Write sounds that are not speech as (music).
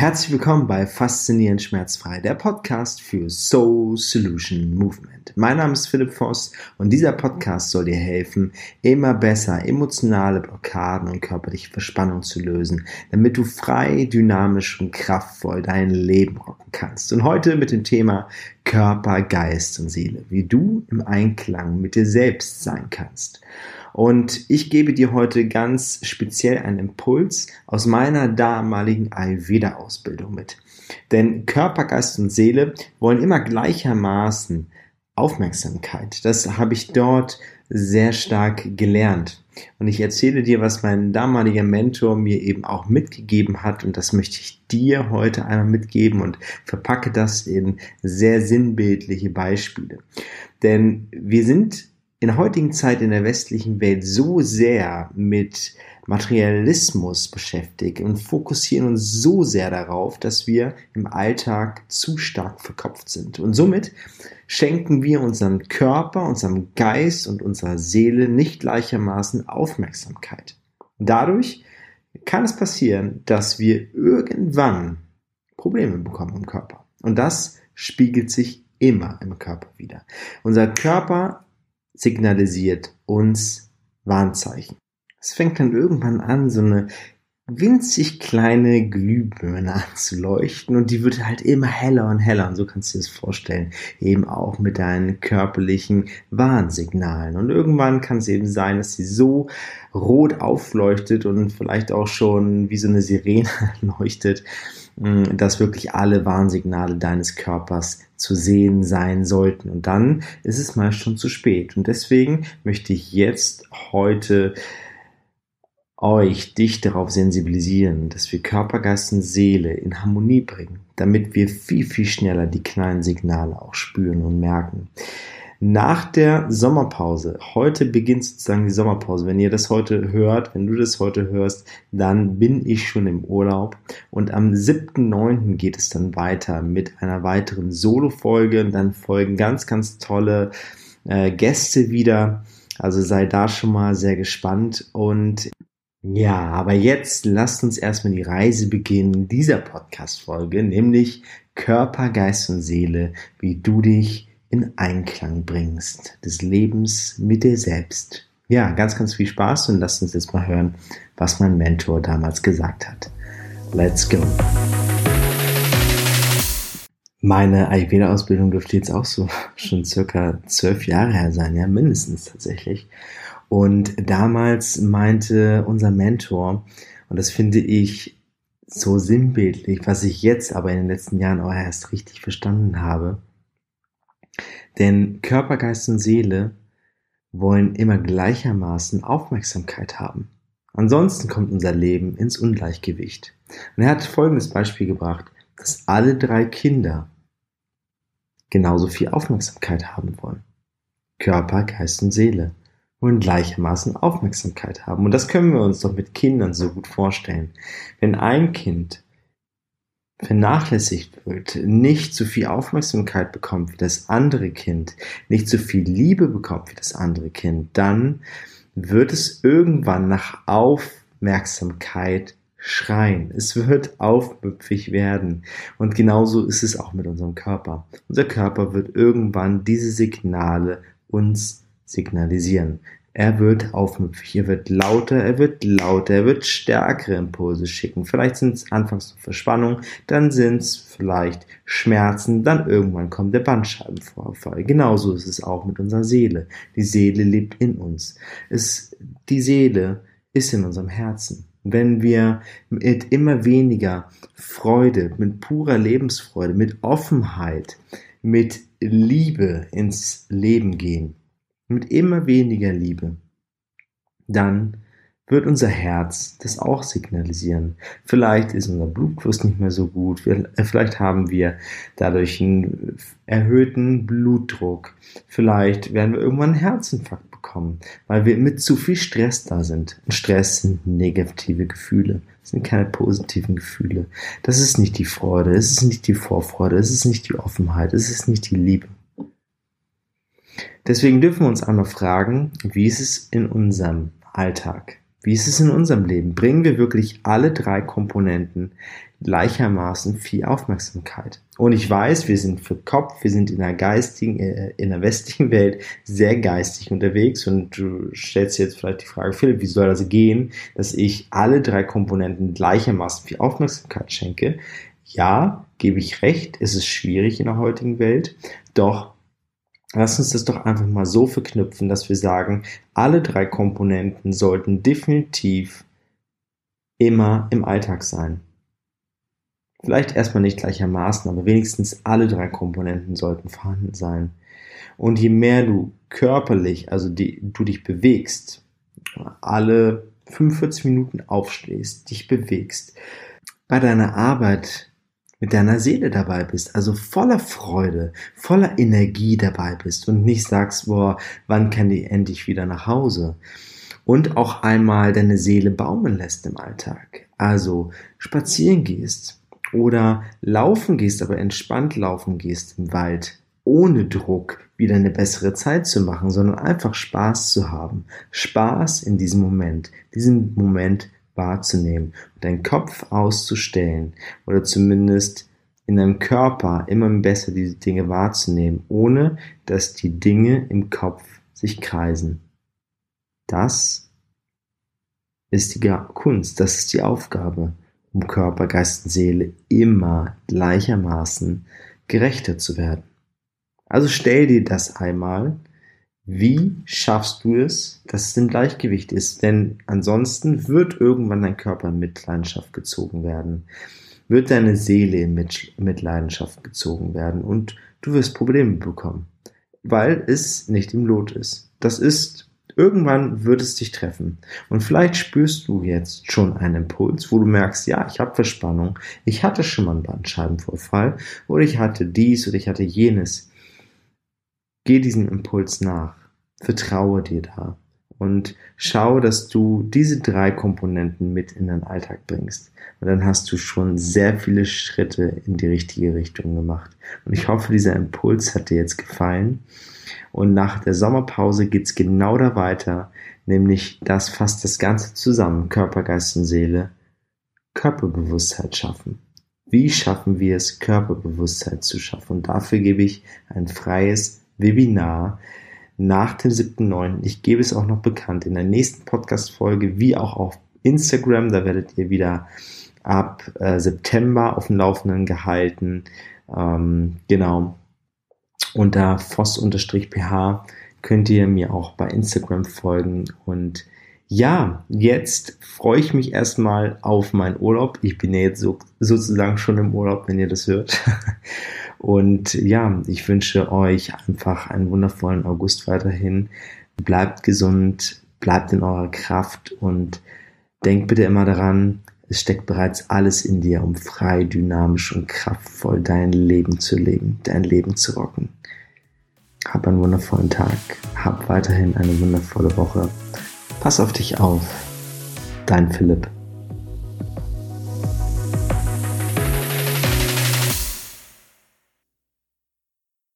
herzlich willkommen bei Faszinierend Schmerzfrei, der Podcast für Soul Solution Movement. Mein Name ist Philipp Voss und dieser Podcast soll dir helfen, immer besser emotionale Blockaden und körperliche Verspannung zu lösen, damit du frei, dynamisch und kraftvoll dein Leben rocken kannst. Und heute mit dem Thema Körper, Geist und Seele, wie du im Einklang mit dir selbst sein kannst. Und ich gebe dir heute ganz speziell einen Impuls aus meiner damaligen Ayurveda-Ausbildung mit. Denn Körper, Geist und Seele wollen immer gleichermaßen Aufmerksamkeit. Das habe ich dort sehr stark gelernt. Und ich erzähle dir, was mein damaliger Mentor mir eben auch mitgegeben hat. Und das möchte ich dir heute einmal mitgeben und verpacke das in sehr sinnbildliche Beispiele. Denn wir sind in der heutigen Zeit in der westlichen Welt so sehr mit Materialismus beschäftigt und fokussieren uns so sehr darauf, dass wir im Alltag zu stark verkopft sind. Und somit schenken wir unserem Körper, unserem Geist und unserer Seele nicht gleichermaßen Aufmerksamkeit. Dadurch kann es passieren, dass wir irgendwann Probleme bekommen im Körper. Und das spiegelt sich immer im Körper wieder. Unser Körper signalisiert uns Warnzeichen. Es fängt dann irgendwann an, so eine winzig kleine Glühbirne anzuleuchten und die wird halt immer heller und heller und so kannst du dir das vorstellen, eben auch mit deinen körperlichen Warnsignalen und irgendwann kann es eben sein, dass sie so rot aufleuchtet und vielleicht auch schon wie so eine Sirene (laughs) leuchtet, hm, dass wirklich alle Warnsignale deines Körpers zu sehen sein sollten. Und dann ist es meist schon zu spät. Und deswegen möchte ich jetzt heute euch, dich darauf sensibilisieren, dass wir Körper, Geist und Seele in Harmonie bringen, damit wir viel, viel schneller die kleinen Signale auch spüren und merken nach der Sommerpause. Heute beginnt sozusagen die Sommerpause. Wenn ihr das heute hört, wenn du das heute hörst, dann bin ich schon im Urlaub. Und am 7.9. geht es dann weiter mit einer weiteren Solo-Folge. Dann folgen ganz, ganz tolle äh, Gäste wieder. Also sei da schon mal sehr gespannt. Und ja, aber jetzt lasst uns erstmal die Reise beginnen dieser Podcast-Folge, nämlich Körper, Geist und Seele, wie du dich in Einklang bringst des Lebens mit dir selbst. Ja, ganz, ganz viel Spaß und lasst uns jetzt mal hören, was mein Mentor damals gesagt hat. Let's go! Meine Ayurveda-Ausbildung dürfte jetzt auch so (laughs) schon circa zwölf Jahre her sein, ja, mindestens tatsächlich. Und damals meinte unser Mentor, und das finde ich so sinnbildlich, was ich jetzt aber in den letzten Jahren auch erst richtig verstanden habe, denn Körper, Geist und Seele wollen immer gleichermaßen Aufmerksamkeit haben. Ansonsten kommt unser Leben ins Ungleichgewicht. Und er hat folgendes Beispiel gebracht, dass alle drei Kinder genauso viel Aufmerksamkeit haben wollen. Körper, Geist und Seele wollen gleichermaßen Aufmerksamkeit haben. Und das können wir uns doch mit Kindern so gut vorstellen. Wenn ein Kind vernachlässigt wird, nicht so viel Aufmerksamkeit bekommt wie das andere Kind, nicht so viel Liebe bekommt wie das andere Kind, dann wird es irgendwann nach Aufmerksamkeit schreien. Es wird aufmüpfig werden. Und genauso ist es auch mit unserem Körper. Unser Körper wird irgendwann diese Signale uns signalisieren. Er wird aufmüpfig, er wird lauter, er wird lauter, er wird stärkere Impulse schicken. Vielleicht sind es anfangs Verspannung, dann sind es vielleicht Schmerzen, dann irgendwann kommt der Bandscheibenvorfall. Genauso ist es auch mit unserer Seele. Die Seele lebt in uns. Es, die Seele ist in unserem Herzen. Wenn wir mit immer weniger Freude, mit purer Lebensfreude, mit Offenheit, mit Liebe ins Leben gehen, mit immer weniger Liebe, dann wird unser Herz das auch signalisieren. Vielleicht ist unser Blutfluss nicht mehr so gut, äh, vielleicht haben wir dadurch einen erhöhten Blutdruck, vielleicht werden wir irgendwann einen Herzinfarkt bekommen, weil wir mit zu viel Stress da sind. Und Stress sind negative Gefühle, sind keine positiven Gefühle. Das ist nicht die Freude, es ist nicht die Vorfreude, es ist nicht die Offenheit, es ist nicht die Liebe. Deswegen dürfen wir uns einmal fragen, wie ist es in unserem Alltag? Wie ist es in unserem Leben? Bringen wir wirklich alle drei Komponenten gleichermaßen viel Aufmerksamkeit. Und ich weiß, wir sind für Kopf, wir sind in der geistigen, äh, in der westlichen Welt sehr geistig unterwegs und du stellst jetzt vielleicht die Frage, Philipp, wie soll das gehen, dass ich alle drei Komponenten gleichermaßen viel Aufmerksamkeit schenke? Ja, gebe ich recht, es ist schwierig in der heutigen Welt, doch Lass uns das doch einfach mal so verknüpfen, dass wir sagen, alle drei Komponenten sollten definitiv immer im Alltag sein. Vielleicht erstmal nicht gleichermaßen, aber wenigstens alle drei Komponenten sollten vorhanden sein. Und je mehr du körperlich, also die, du dich bewegst, alle 45 Minuten aufstehst, dich bewegst, bei deiner Arbeit mit deiner Seele dabei bist, also voller Freude, voller Energie dabei bist und nicht sagst, boah, wann kann die endlich wieder nach Hause? Und auch einmal deine Seele baumeln lässt im Alltag. Also spazieren gehst oder laufen gehst, aber entspannt laufen gehst im Wald, ohne Druck wieder eine bessere Zeit zu machen, sondern einfach Spaß zu haben. Spaß in diesem Moment, diesen Moment wahrzunehmen und deinen Kopf auszustellen oder zumindest in deinem Körper immer besser diese Dinge wahrzunehmen, ohne dass die Dinge im Kopf sich kreisen. Das ist die Kunst, das ist die Aufgabe, um Körper, Geist und Seele immer gleichermaßen gerechter zu werden. Also stell dir das einmal wie schaffst du es, dass es im Gleichgewicht ist? Denn ansonsten wird irgendwann dein Körper in Mitleidenschaft gezogen werden, wird deine Seele in Mitleidenschaft gezogen werden und du wirst Probleme bekommen, weil es nicht im Lot ist. Das ist, irgendwann wird es dich treffen. Und vielleicht spürst du jetzt schon einen Impuls, wo du merkst, ja, ich habe Verspannung, ich hatte schon mal einen Bandscheibenvorfall oder ich hatte dies oder ich hatte jenes. Geh diesem Impuls nach vertraue dir da und schau, dass du diese drei Komponenten mit in den Alltag bringst. Und dann hast du schon sehr viele Schritte in die richtige Richtung gemacht. Und ich hoffe, dieser Impuls hat dir jetzt gefallen. Und nach der Sommerpause geht's genau da weiter, nämlich das fasst das Ganze zusammen, Körper, Geist und Seele, Körperbewusstheit schaffen. Wie schaffen wir es, Körperbewusstheit zu schaffen? Und dafür gebe ich ein freies Webinar nach dem 7.9. Ich gebe es auch noch bekannt in der nächsten Podcast-Folge, wie auch auf Instagram. Da werdet ihr wieder ab äh, September auf dem Laufenden gehalten. Ähm, genau. Unter voss-ph könnt ihr mir auch bei Instagram folgen. Und ja, jetzt freue ich mich erstmal auf meinen Urlaub. Ich bin ja jetzt so, sozusagen schon im Urlaub, wenn ihr das hört. (laughs) Und ja, ich wünsche euch einfach einen wundervollen August weiterhin. Bleibt gesund, bleibt in eurer Kraft und denkt bitte immer daran, es steckt bereits alles in dir, um frei, dynamisch und kraftvoll dein Leben zu leben, dein Leben zu rocken. Hab einen wundervollen Tag, hab weiterhin eine wundervolle Woche. Pass auf dich auf. Dein Philipp.